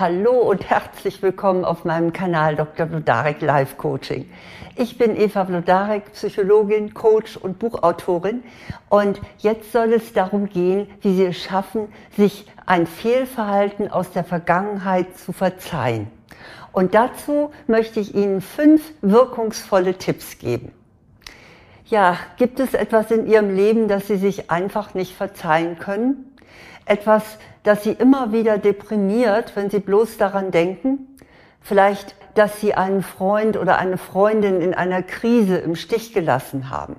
Hallo und herzlich willkommen auf meinem Kanal Dr. Blodarek Life Coaching. Ich bin Eva Blodarek, Psychologin, Coach und Buchautorin und jetzt soll es darum gehen, wie Sie es schaffen, sich ein Fehlverhalten aus der Vergangenheit zu verzeihen. Und dazu möchte ich Ihnen fünf wirkungsvolle Tipps geben. Ja, gibt es etwas in Ihrem Leben, das Sie sich einfach nicht verzeihen können? Etwas, das Sie immer wieder deprimiert, wenn Sie bloß daran denken? Vielleicht, dass Sie einen Freund oder eine Freundin in einer Krise im Stich gelassen haben?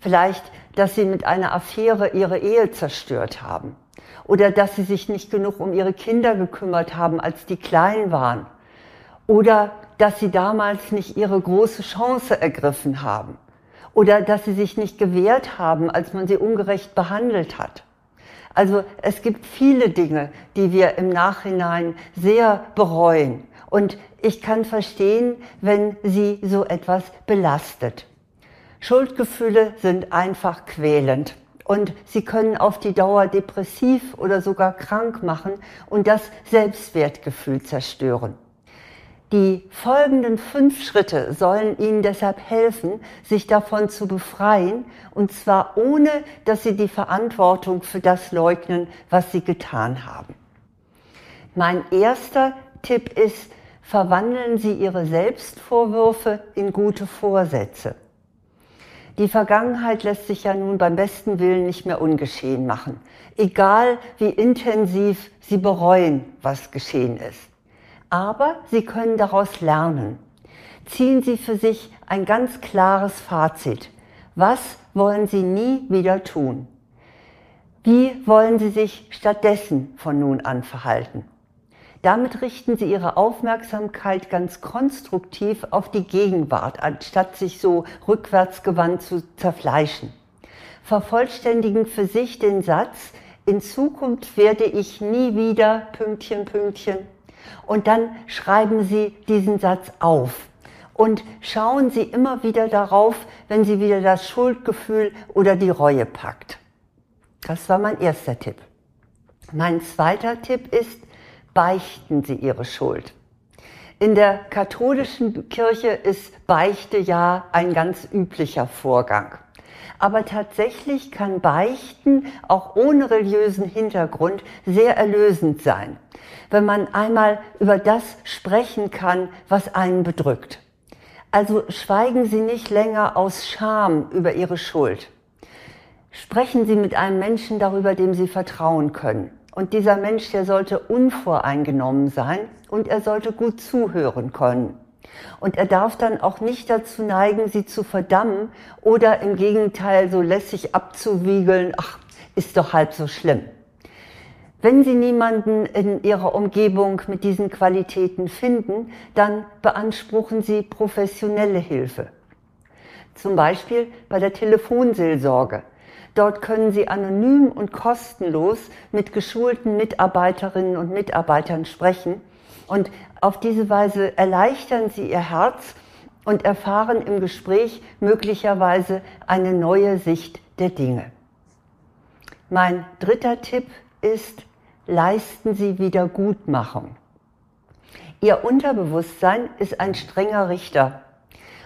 Vielleicht, dass Sie mit einer Affäre Ihre Ehe zerstört haben? Oder dass Sie sich nicht genug um Ihre Kinder gekümmert haben, als die klein waren? Oder dass Sie damals nicht Ihre große Chance ergriffen haben? Oder dass Sie sich nicht gewehrt haben, als man Sie ungerecht behandelt hat? Also es gibt viele Dinge, die wir im Nachhinein sehr bereuen. Und ich kann verstehen, wenn sie so etwas belastet. Schuldgefühle sind einfach quälend und sie können auf die Dauer depressiv oder sogar krank machen und das Selbstwertgefühl zerstören. Die folgenden fünf Schritte sollen Ihnen deshalb helfen, sich davon zu befreien, und zwar ohne, dass Sie die Verantwortung für das leugnen, was Sie getan haben. Mein erster Tipp ist, verwandeln Sie Ihre Selbstvorwürfe in gute Vorsätze. Die Vergangenheit lässt sich ja nun beim besten Willen nicht mehr ungeschehen machen, egal wie intensiv Sie bereuen, was geschehen ist aber Sie können daraus lernen. Ziehen Sie für sich ein ganz klares Fazit. Was wollen Sie nie wieder tun? Wie wollen Sie sich stattdessen von nun an verhalten? Damit richten Sie Ihre Aufmerksamkeit ganz konstruktiv auf die Gegenwart, anstatt sich so rückwärtsgewandt zu zerfleischen. Vervollständigen für sich den Satz, in Zukunft werde ich nie wieder Pünktchen, Pünktchen und dann schreiben Sie diesen Satz auf. Und schauen Sie immer wieder darauf, wenn Sie wieder das Schuldgefühl oder die Reue packt. Das war mein erster Tipp. Mein zweiter Tipp ist, beichten Sie Ihre Schuld. In der katholischen Kirche ist Beichte ja ein ganz üblicher Vorgang. Aber tatsächlich kann Beichten auch ohne religiösen Hintergrund sehr erlösend sein, wenn man einmal über das sprechen kann, was einen bedrückt. Also schweigen Sie nicht länger aus Scham über Ihre Schuld. Sprechen Sie mit einem Menschen darüber, dem Sie vertrauen können. Und dieser Mensch, der sollte unvoreingenommen sein und er sollte gut zuhören können. Und er darf dann auch nicht dazu neigen, sie zu verdammen oder im Gegenteil so lässig abzuwiegeln, ach, ist doch halb so schlimm. Wenn Sie niemanden in Ihrer Umgebung mit diesen Qualitäten finden, dann beanspruchen Sie professionelle Hilfe. Zum Beispiel bei der Telefonseelsorge. Dort können Sie anonym und kostenlos mit geschulten Mitarbeiterinnen und Mitarbeitern sprechen und auf diese Weise erleichtern sie ihr Herz und erfahren im Gespräch möglicherweise eine neue Sicht der Dinge. Mein dritter Tipp ist, leisten Sie Wiedergutmachung. Ihr Unterbewusstsein ist ein strenger Richter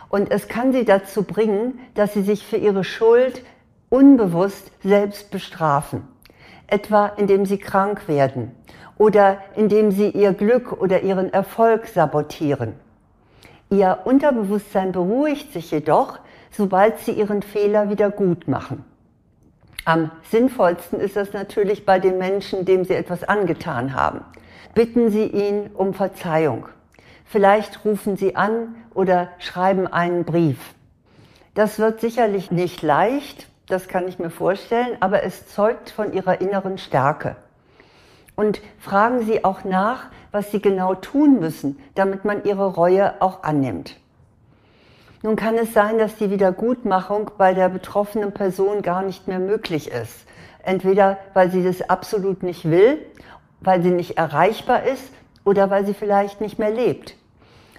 und es kann Sie dazu bringen, dass Sie sich für Ihre Schuld unbewusst selbst bestrafen, etwa indem Sie krank werden oder indem sie ihr Glück oder ihren Erfolg sabotieren. Ihr Unterbewusstsein beruhigt sich jedoch, sobald sie ihren Fehler wieder gut machen. Am sinnvollsten ist das natürlich bei den Menschen, dem sie etwas angetan haben. Bitten Sie ihn um Verzeihung. Vielleicht rufen Sie an oder schreiben einen Brief. Das wird sicherlich nicht leicht, das kann ich mir vorstellen, aber es zeugt von Ihrer inneren Stärke. Und fragen Sie auch nach, was Sie genau tun müssen, damit man Ihre Reue auch annimmt. Nun kann es sein, dass die Wiedergutmachung bei der betroffenen Person gar nicht mehr möglich ist. Entweder weil sie das absolut nicht will, weil sie nicht erreichbar ist oder weil sie vielleicht nicht mehr lebt.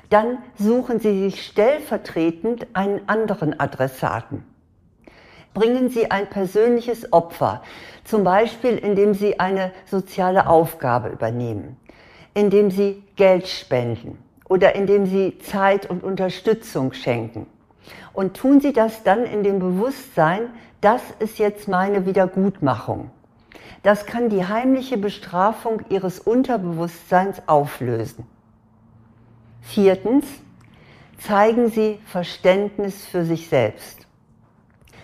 Dann suchen Sie sich stellvertretend einen anderen Adressaten bringen Sie ein persönliches Opfer, zum Beispiel indem Sie eine soziale Aufgabe übernehmen. indem Sie Geld spenden oder indem Sie Zeit und Unterstützung schenken. Und tun Sie das dann in dem Bewusstsein, das ist jetzt meine Wiedergutmachung. Das kann die heimliche Bestrafung Ihres Unterbewusstseins auflösen. Viertens, zeigen Sie Verständnis für sich selbst.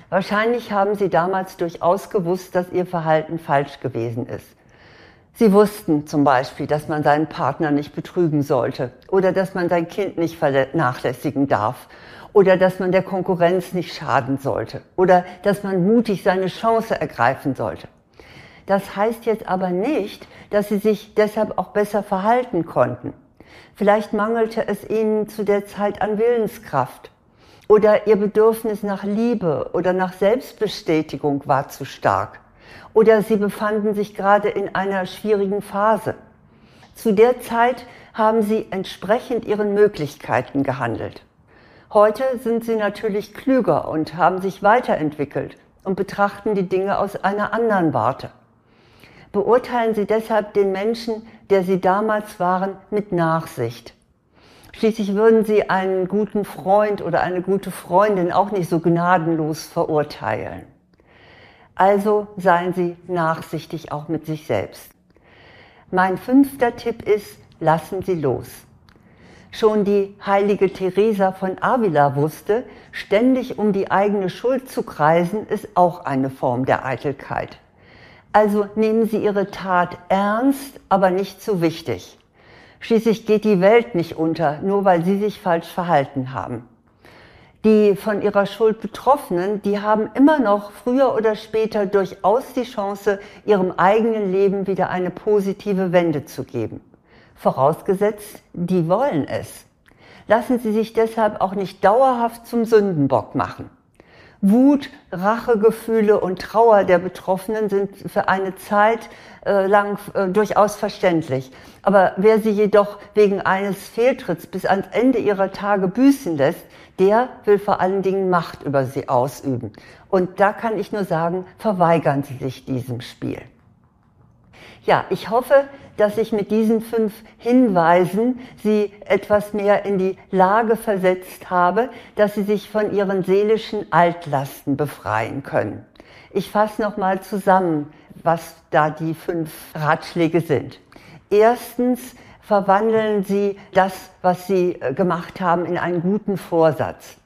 Wahrscheinlich haben Sie damals durchaus gewusst, dass Ihr Verhalten falsch gewesen ist. Sie wussten zum Beispiel, dass man seinen Partner nicht betrügen sollte oder dass man sein Kind nicht vernachlässigen darf oder dass man der Konkurrenz nicht schaden sollte oder dass man mutig seine Chance ergreifen sollte. Das heißt jetzt aber nicht, dass sie sich deshalb auch besser verhalten konnten. Vielleicht mangelte es ihnen zu der Zeit an Willenskraft oder ihr Bedürfnis nach Liebe oder nach Selbstbestätigung war zu stark oder sie befanden sich gerade in einer schwierigen Phase. Zu der Zeit haben sie entsprechend ihren Möglichkeiten gehandelt. Heute sind sie natürlich klüger und haben sich weiterentwickelt und betrachten die Dinge aus einer anderen Warte. Beurteilen Sie deshalb den Menschen, der Sie damals waren, mit Nachsicht. Schließlich würden Sie einen guten Freund oder eine gute Freundin auch nicht so gnadenlos verurteilen. Also seien Sie nachsichtig auch mit sich selbst. Mein fünfter Tipp ist, lassen Sie los. Schon die heilige Teresa von Avila wusste, ständig um die eigene Schuld zu kreisen, ist auch eine Form der Eitelkeit. Also nehmen Sie Ihre Tat ernst, aber nicht zu wichtig. Schließlich geht die Welt nicht unter, nur weil Sie sich falsch verhalten haben. Die von ihrer Schuld Betroffenen, die haben immer noch früher oder später durchaus die Chance, ihrem eigenen Leben wieder eine positive Wende zu geben vorausgesetzt, die wollen es. Lassen Sie sich deshalb auch nicht dauerhaft zum Sündenbock machen. Wut, Rachegefühle und Trauer der Betroffenen sind für eine Zeit äh, lang äh, durchaus verständlich. Aber wer sie jedoch wegen eines Fehltritts bis ans Ende ihrer Tage büßen lässt, der will vor allen Dingen Macht über sie ausüben. Und da kann ich nur sagen, verweigern Sie sich diesem Spiel. Ja, ich hoffe, dass ich mit diesen fünf Hinweisen Sie etwas mehr in die Lage versetzt habe, dass Sie sich von Ihren seelischen Altlasten befreien können. Ich fasse nochmal zusammen, was da die fünf Ratschläge sind. Erstens, verwandeln Sie das, was Sie äh, gemacht haben, in einen guten Vorsatz.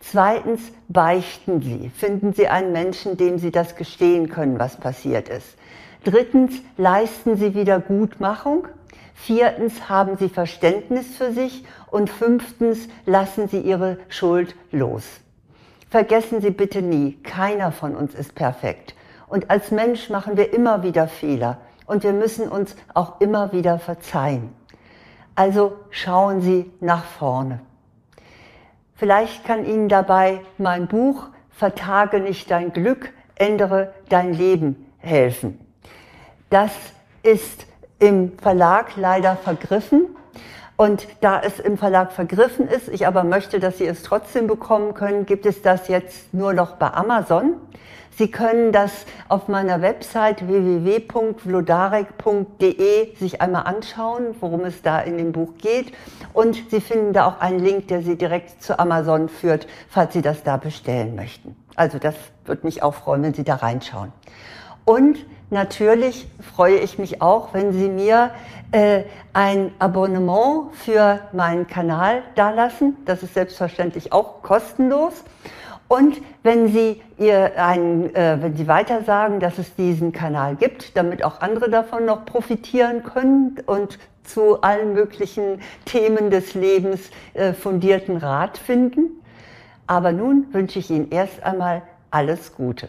Zweitens, beichten Sie. Finden Sie einen Menschen, dem Sie das gestehen können, was passiert ist. Drittens, leisten Sie Wiedergutmachung. Viertens, haben Sie Verständnis für sich. Und fünftens, lassen Sie Ihre Schuld los. Vergessen Sie bitte nie, keiner von uns ist perfekt. Und als Mensch machen wir immer wieder Fehler. Und wir müssen uns auch immer wieder verzeihen. Also schauen Sie nach vorne. Vielleicht kann Ihnen dabei mein Buch Vertage nicht dein Glück, ändere dein Leben helfen. Das ist im Verlag leider vergriffen. Und da es im Verlag vergriffen ist, ich aber möchte, dass Sie es trotzdem bekommen können, gibt es das jetzt nur noch bei Amazon. Sie können das auf meiner Website www.vlodarek.de sich einmal anschauen, worum es da in dem Buch geht. Und Sie finden da auch einen Link, der Sie direkt zu Amazon führt, falls Sie das da bestellen möchten. Also das würde mich auch freuen, wenn Sie da reinschauen. Und natürlich freue ich mich auch, wenn Sie mir äh, ein Abonnement für meinen Kanal dalassen. Das ist selbstverständlich auch kostenlos. Und wenn Sie ihr einen, äh, wenn Sie weiter sagen, dass es diesen Kanal gibt, damit auch andere davon noch profitieren können und zu allen möglichen Themen des Lebens äh, fundierten Rat finden. Aber nun wünsche ich Ihnen erst einmal alles Gute.